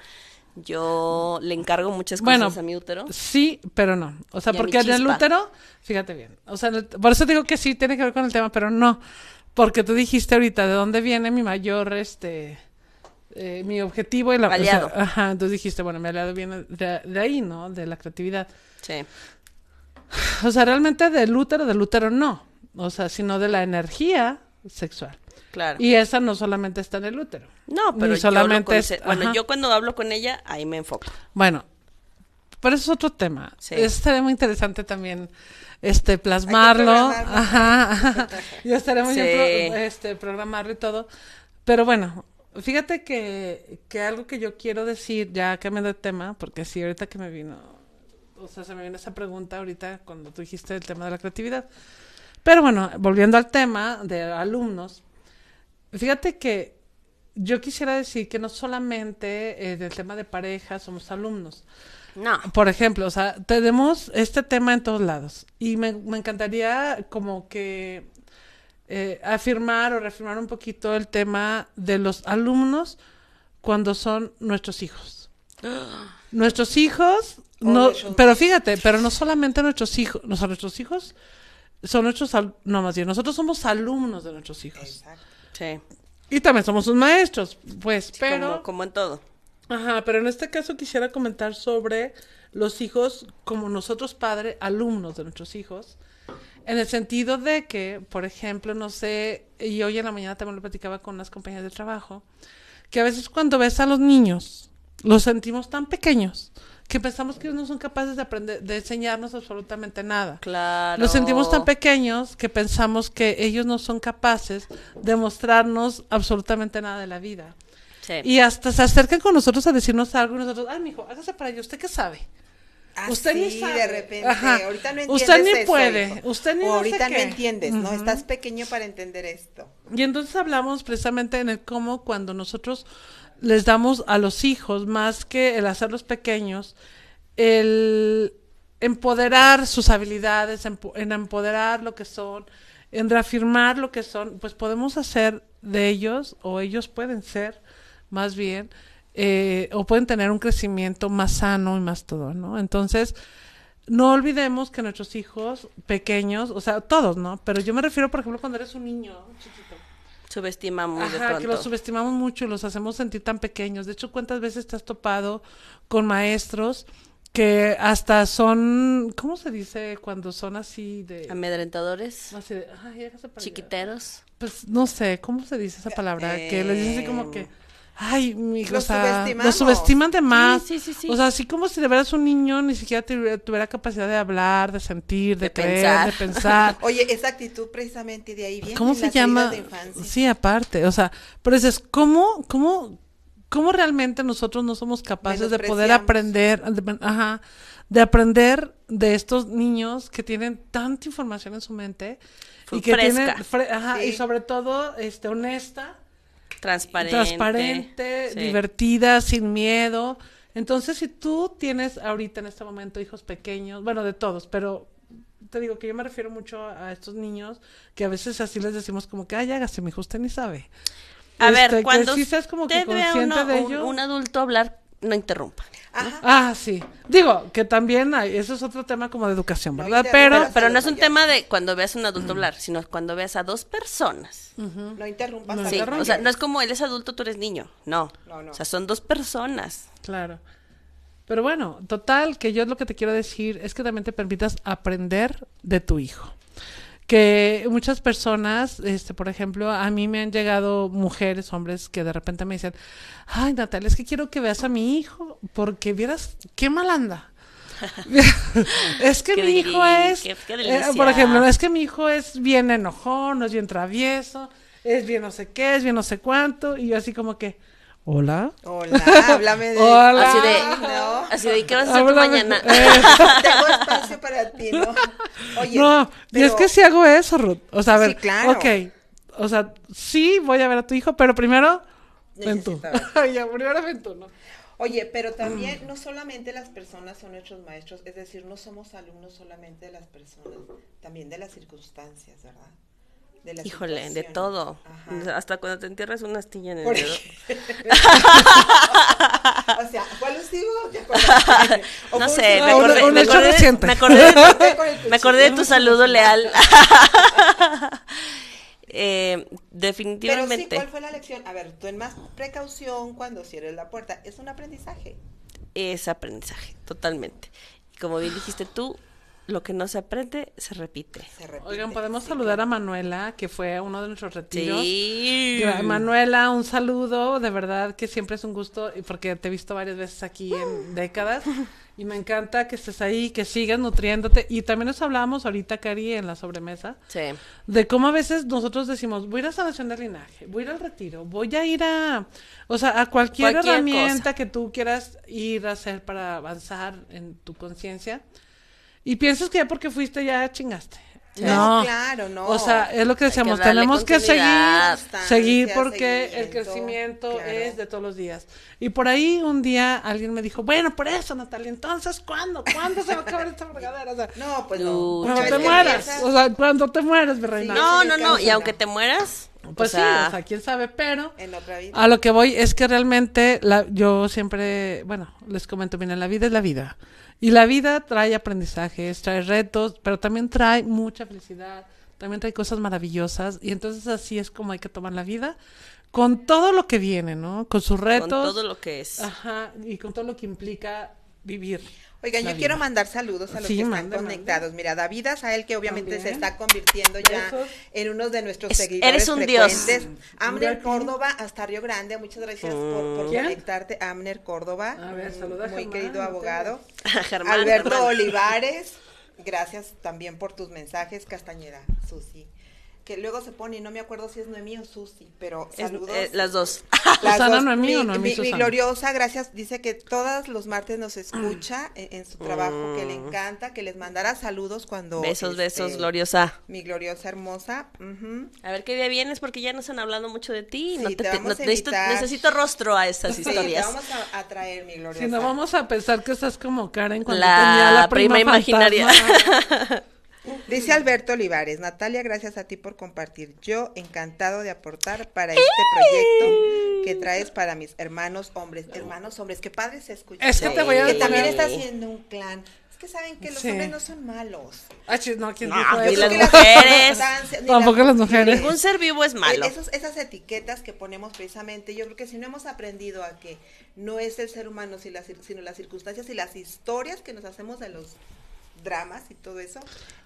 yo le encargo muchas cosas Bueno, a mi útero. Sí, pero no. O sea, porque en el útero, fíjate bien. O sea, el- por eso digo que sí tiene que ver con el tema, pero no. Porque tú dijiste ahorita de dónde viene mi mayor, este, eh, mi objetivo y la o sea, Aliado. ajá, entonces dijiste, bueno, mi aliado viene de, de ahí, ¿no? De la creatividad. Sí. O sea, realmente del útero, del útero no. O sea, sino de la energía sexual. Claro. Y esa no solamente está en el útero. no, pero yo solamente conce- bueno, yo cuando hablo con ella, ahí me enfoco. Bueno, pero eso es otro tema. Sí. Eso Estaría muy interesante también este plasmarlo. Ajá, ajá. Yo estaría muy bien pro- este, programarlo y todo. Pero bueno, fíjate que, que algo que yo quiero decir, ya cambiando de tema, porque sí, ahorita que me vino, o sea, se me vino esa pregunta ahorita cuando tú dijiste el tema de la creatividad. Pero bueno, volviendo al tema de alumnos, fíjate que yo quisiera decir que no solamente eh, del tema de pareja somos alumnos. No. Por ejemplo, o sea, tenemos este tema en todos lados. Y me, me encantaría como que eh, afirmar o reafirmar un poquito el tema de los alumnos cuando son nuestros hijos. Nuestros hijos, no, pero fíjate, pero no solamente nuestros hijos, no son nuestros hijos, son nuestros, no más bien, nosotros somos alumnos de nuestros hijos. Exacto. Sí. Y también somos sus maestros, pues, pero... Como, como en todo. Ajá, pero en este caso quisiera comentar sobre los hijos como nosotros padres, alumnos de nuestros hijos, en el sentido de que, por ejemplo, no sé, y hoy en la mañana también lo platicaba con unas compañeras de trabajo, que a veces cuando ves a los niños, los sentimos tan pequeños que pensamos que ellos no son capaces de aprender, de enseñarnos absolutamente nada. Claro. Los sentimos tan pequeños que pensamos que ellos no son capaces de mostrarnos absolutamente nada de la vida. Sí. Y hasta se acercan con nosotros a decirnos algo y nosotros, ay, mijo, hágase para allá, ¿usted qué sabe? Ah, Usted ni sabe. de repente, Ajá. ahorita no entiendes Usted ni eso, puede, hijo. usted ni O no sé ahorita no qué. entiendes, ¿no? Estás pequeño para entender esto. Y entonces hablamos precisamente en el cómo cuando nosotros les damos a los hijos, más que el hacerlos pequeños, el empoderar sus habilidades, en empoderar lo que son, en reafirmar lo que son, pues podemos hacer de ellos, o ellos pueden ser, más bien, eh, o pueden tener un crecimiento más sano y más todo, ¿no? Entonces, no olvidemos que nuestros hijos pequeños, o sea, todos, ¿no? Pero yo me refiero, por ejemplo, cuando eres un niño chiquito. Subestimamos de Ajá, pronto. que los subestimamos mucho y los hacemos sentir tan pequeños. De hecho, ¿cuántas veces te has topado con maestros que hasta son, ¿cómo se dice cuando son así de... Amedrentadores, así de, ay, hágase para allá"? chiquiteros. Pues no sé, ¿cómo se dice esa palabra? que les dicen así como que, ay, mi hijo, o Los sea, los subestimamos. subestiman de más. sí, sí, sí. O sea, así como si de veras un niño ni siquiera tuviera, tuviera capacidad de hablar, de sentir, de, De creer, pensar. de pensar. Oye, esa actitud precisamente de ahí viene. ¿Cómo se llama? de infancia. Sí, aparte, o sea, pero dices, ¿cómo, cómo, cómo realmente nosotros no somos capaces de poder aprender, de- ajá, de aprender de estos niños que tienen tanta información en su mente y que Fresca. tienen, fre- ajá, y sobre todo, este, honesta, Transparente. transparente, Sí. divertida, sin miedo. Entonces, si tú tienes ahorita en este momento hijos pequeños, bueno, de todos, pero te digo que yo me refiero mucho a estos niños que a veces así les decimos como que, ay, hágase, mi hijo, usted ni sabe. A Este, ver, que cuando sí como que ve a consciente uno- de un, ello. un adulto hablar, no interrumpa. Ajá. Ah, sí. Digo, que también hay, eso es otro tema como de educación, ¿verdad? Pero, Pero no es un tema de cuando veas a un adulto hablar, sino cuando veas a dos personas. No interrumpas. No a Sí, o sea, no es como él es adulto, tú eres niño. No. No, no. O sea, son dos personas. claro. Pero bueno, total, que yo lo que te quiero decir es que también te permitas aprender de tu hijo. Que muchas personas, este, por ejemplo, a mí me han llegado mujeres, hombres, que de repente me dicen, ay, Natalia, es que quiero que veas a mi hijo, porque vieras qué mal anda. es que Qué mi hijo es, qué- qué eh, por ejemplo, es que mi hijo es bien enojón, no es bien travieso, es bien no sé qué, es bien no sé cuánto, y yo así como que, hola. Hola, háblame de. Hola. Así de, No. así de, ¿y qué vas a hacer tú Háblame- mañana? Eh, Tengo para ti, ¿no? Oye, no, y es que si hago eso, Ruth. O sea, a ver, Sí, claro. ok. O sea, sí voy a ver a tu hijo, pero primero ven tú. Ya, primero ven tú, ¿no? Oye, pero también no solamente las personas son nuestros maestros, es decir, no somos alumnos solamente de las personas, también de las circunstancias, ¿verdad? De Híjole, de todo. Ajá. Hasta cuando te entierras una astilla en el dedo. o sea, ¿fue alusivo? ¿O No sé, me acordé, un me acordé me acordé de, Con el me acordé de tu saludo leal. Eh, Pero sí, definitivamente. ¿cuál fue la lección? A ver, tú en más precaución cuando cierres la puerta. Es un aprendizaje. es aprendizaje, totalmente. Y como bien dijiste tú, lo que no se aprende se repite. Se repite. Oigan, podemos Sí, saludar a. Manuela, que fue a uno de nuestros retiros. Sí. Manuela, un saludo, de verdad que siempre es un gusto, y porque te he visto varias veces aquí en décadas, y me encanta que estés ahí, que sigas nutriéndote, y también nos hablábamos ahorita, Cari, en la sobremesa, Sí. de cómo a veces nosotros decimos, voy a ir a sanación de linaje, voy a ir al retiro, voy a ir a, o sea, a cualquier, Cualquier herramienta cosa. que tú quieras ir a hacer para avanzar en tu conciencia, y piensas que ya porque fuiste ya chingaste. No, claro, no. O sea, es lo que decíamos, que tenemos que seguir, seguir porque el crecimiento claro. es de todos los días. Y por ahí un día alguien me dijo, bueno, por eso, Natalia, entonces, ¿cuándo? ¿Cuándo se va a acabar esta fregadera? O sea, No, pues no. Cuando te mueras, o sea, cuando te mueras, mi reina. No, sí, no, no. Y aunque te mueras, Pues o sea, sí, o sea, quién sabe, pero En otra vida. a lo que voy es que realmente la, yo siempre, bueno, les comento, miren, la vida es la vida. Y la vida trae aprendizajes, trae retos, pero también trae mucha felicidad, también trae cosas maravillosas. Y entonces así es como hay que tomar la vida, con todo lo que viene, ¿no? Con sus retos. con todo lo que es. Ajá, y con todo lo que implica vivir. Oigan, yo quiero mandar saludos a los Sí, que están mande, mande. conectados. Mira, David Azael, que obviamente se está convirtiendo ya Besos. en uno de nuestros Es- seguidores eres un dios. Amner. Córdoba, hasta Río Grande, muchas gracias por, conectarte. Amner Córdoba, A ver, saluda a muy Germán, querido abogado. Germán, Alberto Germán. Olivares, gracias también por tus mensajes. Castañeda, Susi. Que luego se pone, y no me acuerdo si es Noemí o Susi, pero Es- saludos. eh, las dos. Las ¿Susana dos, Noemí o mi, Noemí mi- mi Susana? gloriosa, gracias, dice que todos los martes nos escucha en, en su trabajo, que le Mm. encanta, que les mandará saludos cuando... besos, este, besos, gloriosa. Mi gloriosa hermosa. ujú. A ver qué día vienes porque ya nos han hablado mucho de ti. Sí, no te te- te- vamos no- a necesito, necesito rostro a esas Sí, te historias. vamos a, a traer, mi gloriosa. Si no vamos a pensar que estás como Karen cuando La tenía la prima, prima imaginaria. Dice Alberto Olivares, Natalia, gracias a ti por compartir. Yo encantado de aportar para este proyecto que traes para mis hermanos hombres. Hermanos hombres, qué padre se escucha. Es que te voy a Que decir también está haciendo un clan. Es que saben que los Sí. hombres no son malos. Ah, no, ¿quién No, dijo ni eso? las Creo que las mujeres. ni Tampoco las mujeres. Ningún ser vivo es malo. Eh, esos- esas etiquetas que ponemos precisamente, yo creo que si no hemos aprendido a que no es el ser humano, las sino las circunstancias y las historias que nos hacemos de los dramas y todo eso,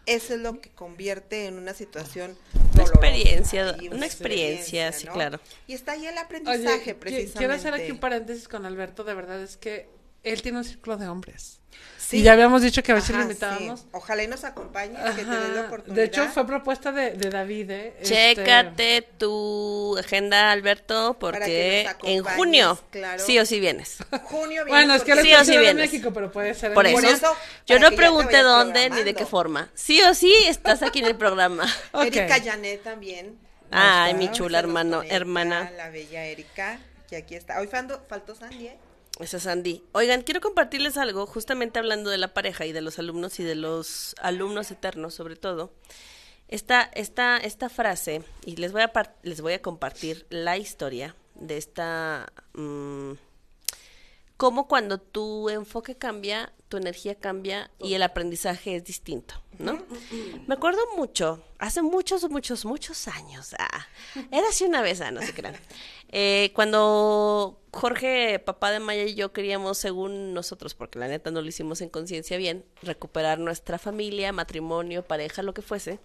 eso es lo que convierte en una situación Una experiencia, una experiencia, sí, ¿no? claro. Y está ahí el aprendizaje, precisamente. quiero hacer aquí un paréntesis con Alberto, de verdad, es que él tiene un círculo de hombres. Sí. Y ya habíamos dicho que a veces Ajá, lo invitábamos. sí. Ojalá y nos acompañe, que te dé la Ajá. oportunidad. De hecho, fue propuesta de, de David, ¿eh? Este, Chécate tu agenda, Alberto, porque en acompañes, junio claro. sí o sí vienes. Junio viene Bueno, es que Sí está o sí en vienes. México, pero puede ser Por eso, eso, yo no pregunté dónde ni de qué forma. Sí o sí estás aquí en el programa. Erika Janet también. Ay, mi chula hermano, hermana. La bella Erika, que aquí está. Hoy faltó, faltó Sandy, ¿eh? Esa es Andy. Oigan, quiero compartirles algo, justamente hablando de la pareja y de los alumnos y de los alumnos eternos, sobre todo. Esta, esta, esta frase, y les voy a, les voy a compartir la historia de esta... mm, cómo cuando tu enfoque cambia, tu energía cambia y el aprendizaje es distinto, ¿no? Me acuerdo mucho, hace muchos, muchos, muchos años, ah, era así una vez, ah, no se crean, eh, cuando Jorge, papá de Maya y yo queríamos, según nosotros, porque la neta no lo hicimos en conciencia bien, recuperar nuestra familia, matrimonio, pareja, lo que fuese,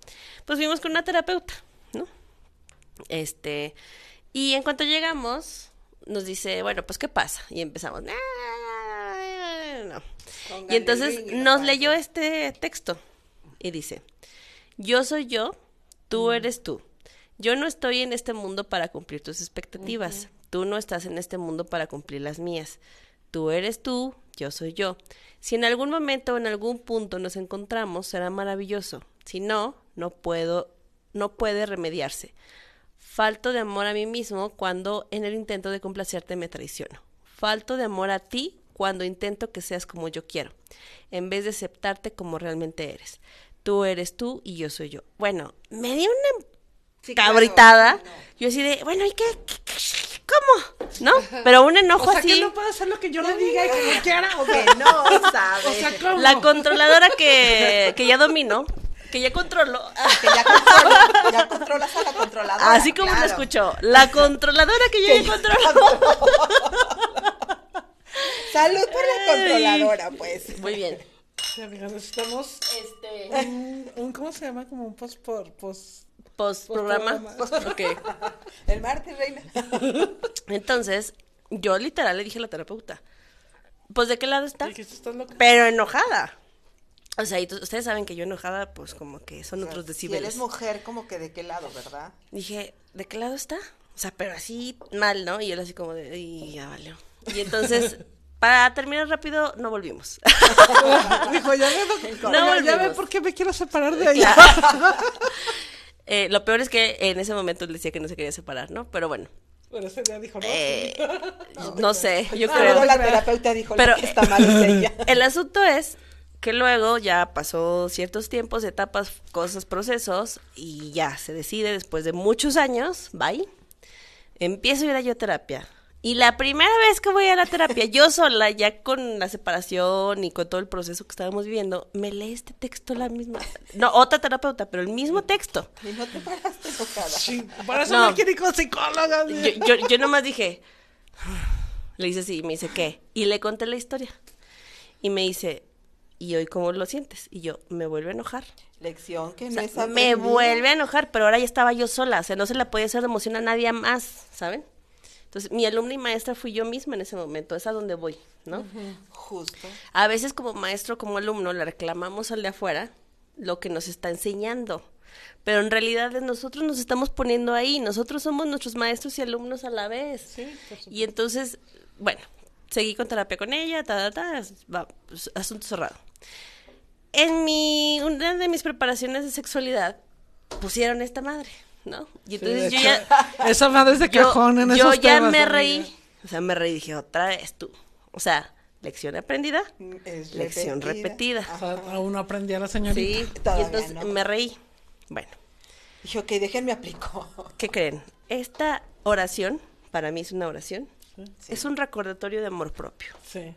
pues fuimos con una terapeuta, ¿no? Este, y en cuanto llegamos, nos dice, bueno, pues, ¿qué pasa? Y empezamos, "No". Y entonces nos no leyó este texto y dice, yo soy yo, tú eres tú. Yo no estoy en este mundo para cumplir tus expectativas. Tú no estás en este mundo para cumplir las mías. Tú eres tú, yo soy yo. Si en algún momento o en algún punto nos encontramos, será maravilloso. Si no, no puedo, no puede remediarse. Falto de amor a mí mismo cuando en el intento de complacerte me traiciono. Falto de amor a ti cuando intento que seas como yo quiero, en vez de aceptarte como realmente eres. Tú eres tú y yo soy yo. Bueno, me di una Sí, cabritada. no. Yo así de, bueno, ¿y qué? qué- qué- ¿Cómo? ¿No? Pero un enojo O sea, así. que no puede hacer lo que yo le diga y como quiera. O Que no sabe. o sea, ¿cómo? La controladora que, que ya domino, que ya controlo. que ya, controla- ya controlas a la controladora. Así como lo claro. escuchó. La controladora que yo ya controlo. Salud por la controladora, pues. Muy bien. Sí, amigas, necesitamos Este. un, un- ¿cómo se llama? Como un post por post. Post programa. Ok. El martes, reina. Entonces, yo literal le dije a la terapeuta, pues de qué lado está? Dijiste, estás loca. Pero enojada. O sea, y ustedes saben que yo enojada, pues como que son otros Si decibeles. eres mujer, como que de qué lado, ¿verdad? Dije, ¿de qué lado está? O sea, pero así mal, ¿no? Y él así como de, y ya valió. Y entonces, para terminar rápido, no volvimos. Dijo, ya ve, No ya, ya ve por qué me quiero separar de ella. Eh, lo peor es que en ese momento él decía que no se quería separar, ¿no? Pero bueno, Pero ese día dijo, no. eh, no sé, yo Ah, luego creo. la terapeuta dijo, Pero que está mal es ella. el asunto es que luego ya pasó ciertos tiempos, etapas, cosas, procesos y ya se decide después de muchos años, bye, empiezo a ir a yo terapia. Y la primera vez que voy a la terapia, yo sola, ya con la separación y con todo el proceso que estábamos viviendo, me lee este texto la misma. No, otra terapeuta, pero el mismo texto. Y no te paraste enojada. Sí, Para eso No. no, quiero ir con psicóloga. Yo, yo, yo nomás dije, le dice así, me dice, ¿qué? Y le conté la historia. Y me dice, ¿y hoy cómo lo sientes? Y yo, me vuelve a enojar. Lección que O no sea, es me vuelve a enojar, pero ahora ya estaba yo sola, o sea, no se le podía hacer de emoción a nadie más, ¿saben? Entonces, mi alumna y maestra fui yo misma en ese momento, es a donde voy, ¿no? Justo. A veces como maestro, como alumno, le reclamamos al de afuera lo que nos está enseñando. Pero en realidad nosotros nos estamos poniendo ahí, nosotros somos nuestros maestros y alumnos a la vez. y entonces, bueno, seguí con terapia con ella, ta, ta, ta, va, pues, asunto cerrado. En mi, una de mis preparaciones de sexualidad pusieron esta madre, ¿no? Y entonces yo hecho, ya Esa madre es de yo, cajón en yo esos ya temas, me amiga. reí. O sea, me reí y dije, otra vez tú. O sea, lección aprendida, Es lección repetida. O sea, aún no aprendía la señorita. Sí, y entonces no. me reí. Bueno, Dije, ok, déjenme aplico. ¿qué creen? Esta oración, para mí es una oración, es un recordatorio de amor propio. Sí.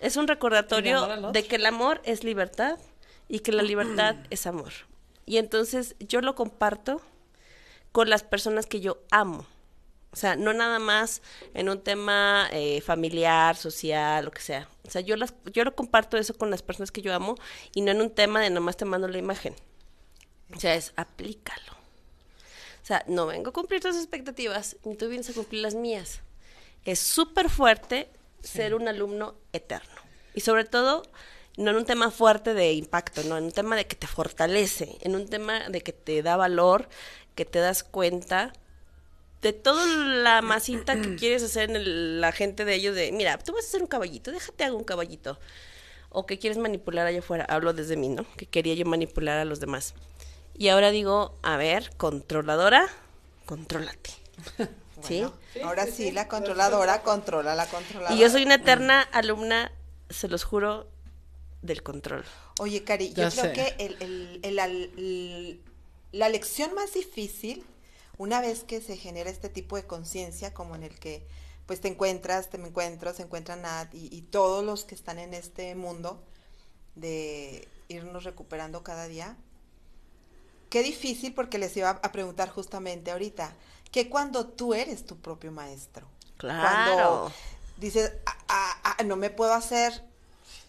Es un recordatorio de que el amor es libertad y que la libertad es amor. Y entonces yo lo comparto con las personas que yo amo. O sea, no nada más en un tema eh, familiar, social, lo que sea. O sea, yo, las, yo lo comparto eso con las personas que yo amo y no en un tema de nomás te mando la imagen. O sea, es aplícalo. O sea, no vengo a cumplir tus expectativas, ni tú vienes a cumplir las mías. Es súper fuerte ser un alumno eterno. Y sobre todo, no en un tema fuerte de impacto, no, en un tema de que te fortalece, en un tema de que te da valor, que te das cuenta de toda la masita que quieres hacer en el- la gente de ellos de, mira, tú vas a hacer un caballito, déjate hago un caballito. O que quieres manipular allá afuera, hablo desde mí, ¿no? Que quería yo manipular a los demás. Y ahora digo, a ver, controladora, contrólate. ¿Sí? Ahora sí, la controladora controla la controladora. Y yo soy una eterna alumna, se los juro, del control. Oye, Cari, yo Ya creo sé. que el- el- el- la lección más difícil, una vez que se genera este tipo de conciencia, como en el que pues te encuentras, te me encuentro, se encuentran Nat y, y todos los que están en este mundo de irnos recuperando cada día. Qué difícil porque les iba a preguntar justamente ahorita, que cuando tú eres tu propio maestro. Claro. Cuando dices, "Ah, ah, ah, no me puedo hacer,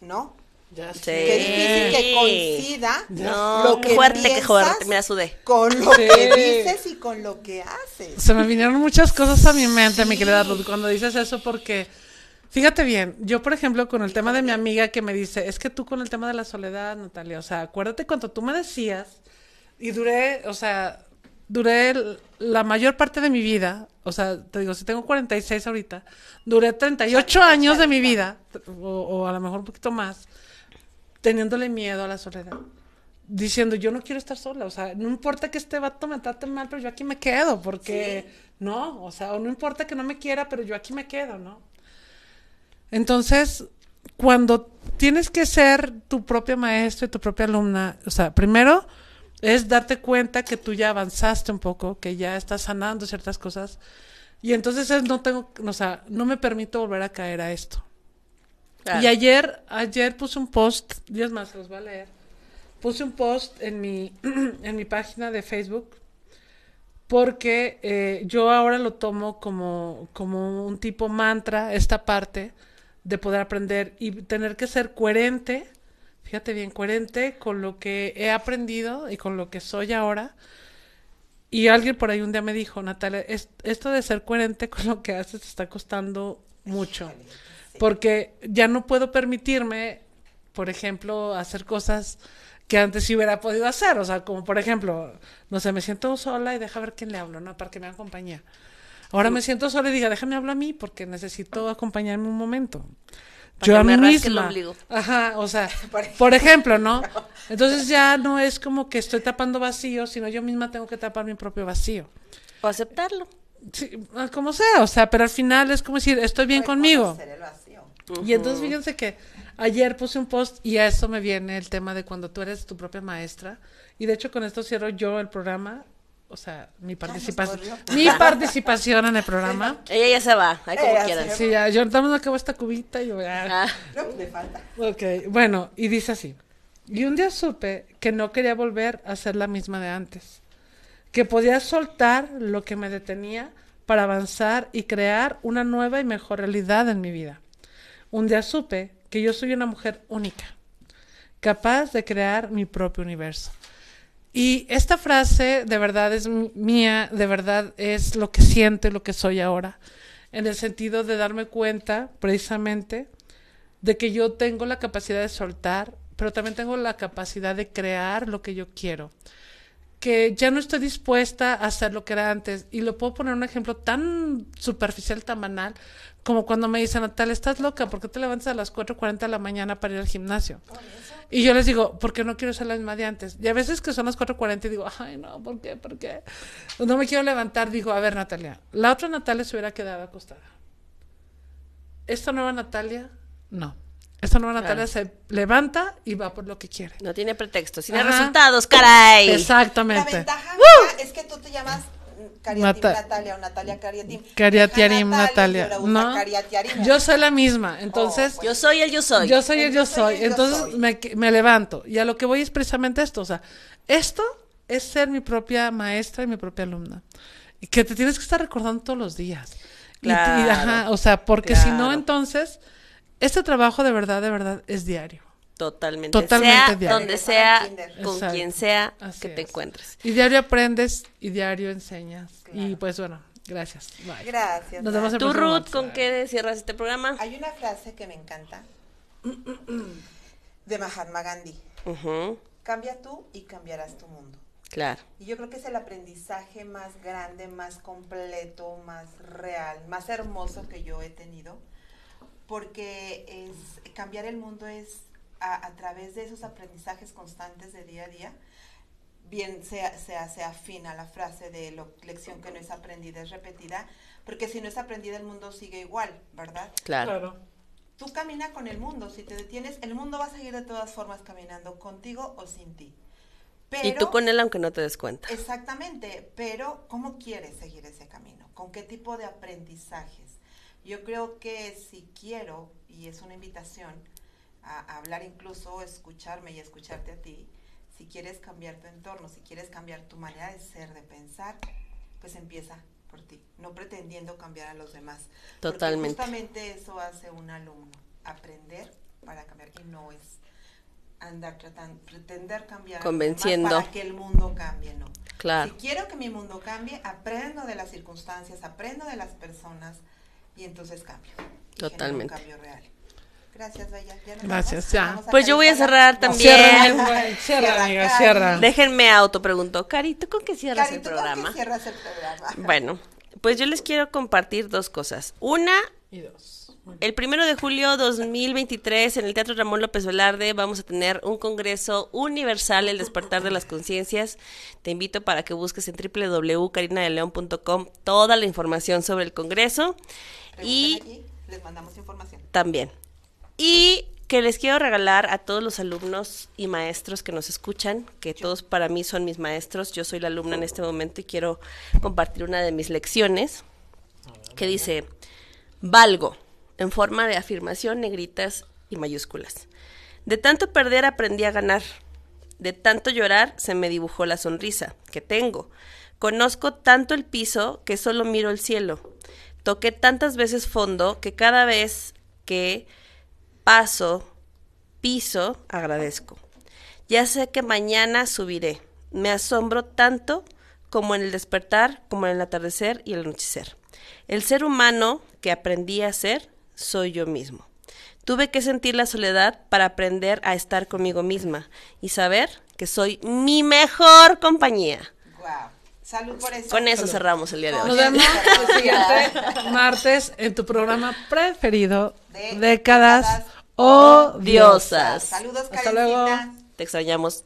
¿no? Ya Sí. sé. Qué difícil que coincida No, lo que fuerte, piensas fuerte. Mira, sudé. con lo Sí. que dices y con lo que haces. Se me vinieron muchas cosas a mi mente, mi querida Ruth, cuando dices eso, porque fíjate bien, yo por ejemplo con el tema de mi amiga que me dice, es que tú con el tema de la soledad, Natalia, o sea, acuérdate cuando tú me decías, y duré, o sea, duré la mayor parte de mi vida, o sea, te digo, si tengo 46 ahorita, duré 38 años de mi vida, o, o a lo mejor un poquito más, teniéndole miedo a la soledad. Diciendo, yo no quiero estar sola, o sea, no importa que este vato me trate mal, pero yo aquí me quedo, porque no, o sea, o no importa que no me quiera, pero yo aquí me quedo, ¿no? Entonces, cuando tienes que ser tu propia maestra y tu propia alumna, o sea, primero es darte cuenta que tú ya avanzaste un poco, que ya estás sanando ciertas cosas, y entonces es no tengo, o sea, no me permito volver a caer a esto. Y ayer, ayer puse un post, Dios más, se los voy a leer. Puse un post en mi, en mi página de Facebook porque eh, yo ahora lo tomo como, como un tipo mantra, esta parte de poder aprender y tener que ser coherente, fíjate bien, coherente con lo que he aprendido y con lo que soy ahora. Y alguien por ahí un día me dijo, Natalia, es- esto de ser coherente con lo que haces te está costando mucho. Porque ya no puedo permitirme, por ejemplo, hacer cosas que antes sí hubiera podido hacer. O sea, como por ejemplo, no sé, me siento sola y deja ver quién le hablo, ¿no? Para que me haga compañía. Ahora me siento sola y diga, déjame hablar a mí porque necesito acompañarme un momento. Para Yo a mí el misma. Ajá, o sea, por ejemplo, ¿no? Entonces ya no es como que estoy tapando vacío, sino yo misma tengo que tapar mi propio vacío. O aceptarlo. Sí, ah, como sea, o sea, pero al final es como decir, estoy bien conmigo. El vacío. Y entonces fíjense que ayer puse un post y a eso me viene el tema de cuando tú eres tu propia maestra. Y de hecho con esto cierro yo el programa, o sea, mi participación, mi participación en el programa. Ella ya se va, ahí como quieran. Sí, ya, yo me acabo esta cubita y yo voy a... Ah, No, le falta. Ok, bueno, y dice así. Y un día supe que no quería volver a ser la misma de antes. Que podía soltar lo que me detenía para avanzar y crear una nueva y mejor realidad en mi vida. Un día supe que yo soy una mujer única, capaz de crear mi propio universo. Y esta frase de verdad es mía, de verdad es lo que siento lo que soy ahora, en el sentido de darme cuenta precisamente de que yo tengo la capacidad de soltar, pero también tengo la capacidad de crear lo que yo quiero. Que ya no estoy dispuesta a hacer lo que era antes. Y lo puedo poner un ejemplo tan superficial, tan banal, como cuando me dicen, Natalia, estás loca, ¿por qué te levantas a las 4.40 de la mañana para ir al gimnasio? Y yo les digo, porque no quiero ser la misma de antes. Y a veces que son las 4.40 y digo, ay, no, ¿por qué? ¿Por qué? No me quiero levantar. Digo, a ver, Natalia, la otra Natalia se hubiera quedado acostada. ¿Esta nueva Natalia? No. Esta nueva Natalia se levanta y va por lo que quiere. No tiene pretextos, tiene Ajá. resultados, caray. La Exactamente. ventaja mía es que tú te llamas Cariatim Nata- Natalia o Natalia Cariatim. Cariatiarim Natalia. usa No. Yo soy la misma. Entonces, Oh, Yo soy el yo soy. yo soy el yo soy yo Entonces soy. me, me levanto. Y a lo que voy es precisamente esto. O sea, esto es ser mi propia maestra y mi propia alumna. Y que te tienes que estar recordando todos los días. Y- y, Claro. ajá, o sea, porque si no, entonces, este trabajo de verdad, de verdad, es diario. Totalmente. Totalmente sea diario. donde sea, con Exacto. quien sea Así que te es. encuentres. Y diario aprendes y diario enseñas. Y pues bueno, gracias. Bye. Gracias. Nos vemos el Tú, próximo Ruth. ¿con qué cierras este programa? Hay una frase que me encanta de Mahatma Gandhi. Cambia tú y cambiarás tu mundo. Claro. Y yo creo que es el aprendizaje más grande, más completo, más real, más hermoso que yo he tenido, porque es cambiar el mundo es a, a través de esos aprendizajes constantes de día a día, bien sea, sea, sea afín a la frase de lo, lección que no es aprendida es repetida, porque si no es aprendida el mundo sigue igual, ¿verdad? Claro. Claro. Tú camina con el mundo, si te detienes, el mundo va a seguir de todas formas caminando contigo o sin ti. Y tú con él aunque no te des cuenta. Exactamente, pero ¿cómo quieres seguir ese camino? ¿Con qué tipo de aprendizajes? Yo creo que si quiero, y es una invitación a, a hablar incluso, escucharme y escucharte a ti, si quieres cambiar tu entorno, si quieres cambiar tu manera de ser, de pensar, pues empieza por ti, no pretendiendo cambiar a los demás. Porque Totalmente. justamente eso hace un alumno, aprender para cambiar, y no es andar tratando, pretender cambiar Convenciendo. para que el mundo cambie, no. Claro. Si quiero que mi mundo cambie, aprendo de las circunstancias, aprendo de las personas y entonces cambio. Y Totalmente. Un cambio real. Gracias, Bella. ¿Ya nos Gracias, vamos? ya. Vamos Pues yo voy a cerrar la- también. Cierra, cierra, amiga, Cari. cierra. Déjenme auto, preguntó. Cari, ¿tú con qué cierras Cari, el ¿tú con qué programa? cierras el programa? Bueno, pues yo les quiero compartir dos cosas. Una, Y dos. El primero de julio 2023 en el Teatro Ramón López Velarde vamos a tener un congreso universal, el despertar de las conciencias. Te invito para que busques en www.carinadeleon.com toda la información sobre el congreso y les mandamos información. también. Y que les quiero regalar a todos los alumnos y maestros que nos escuchan, que todos para mí son mis maestros. Yo soy la alumna en este momento y quiero compartir una de mis lecciones que dice, valgo, en forma de afirmación, negritas y mayúsculas. De tanto perder aprendí a ganar. De tanto llorar se me dibujó la sonrisa que tengo. Conozco tanto el piso que solo miro el cielo. Toqué tantas veces fondo que cada vez que paso, piso, agradezco. Ya sé que mañana subiré. Me asombro tanto como en el despertar, como en el atardecer y el anochecer. El ser humano que aprendí a ser soy yo mismo. Tuve que sentir la soledad para aprender a estar conmigo misma y saber que soy mi mejor compañía. Wow. Salud por eso. Con eso cerramos el día de Nos hoy. vemos el siguiente martes en tu programa preferido, De Décadas Décadas Odiosas. Diosas. Saludos, Hasta luego. Karencita. Te extrañamos.